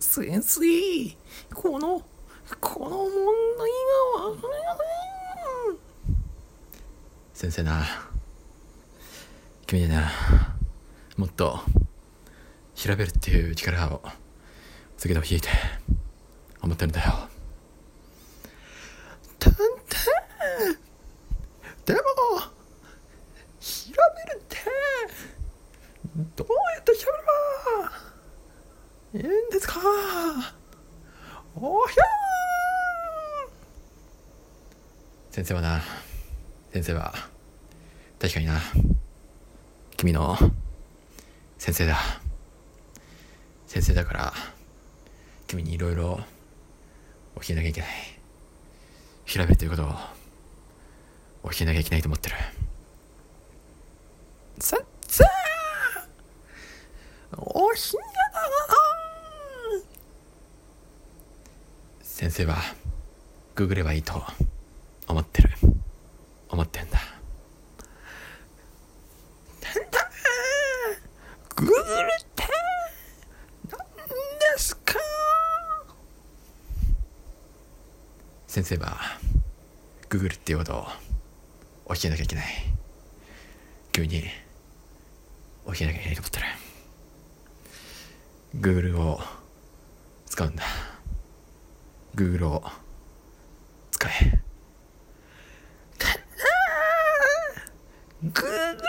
先生、この、この問題が分かりません。先生な、君にな、もっと、調べるっていう力を、つけてほしいって、思ってるんだよ。探偵でも、調べるって、どうやって調べるかいいんですかおひゃー先生はな、先生は、確かにな、君の先生だ。先生だから、君にいろいろ教えなきゃいけない。調べるということを教えなきゃいけないと思ってる。先生おひゃ先生はググればいいと思ってる。思ってんだ。なんだ？ググるって何ですか？先生はググルっていうことを教えなきゃいけない。急に教えなきゃいけないと思ってる。グーグルを使うんだ。Google を使え。Google だて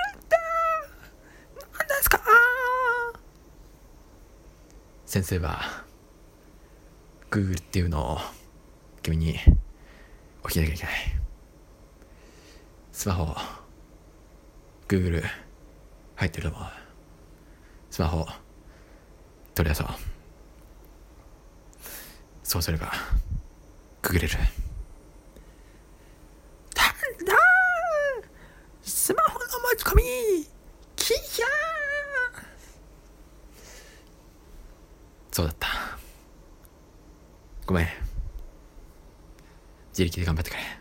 何ですか先生は Google っていうのを君に起きなきゃいけない。スマホ Google 入ってると思う。スマホ取り出そう。そうすればくぐれる。誰だスマホの持ち込みキヒャー。そうだった。ごめん。自力で頑張ってくれ。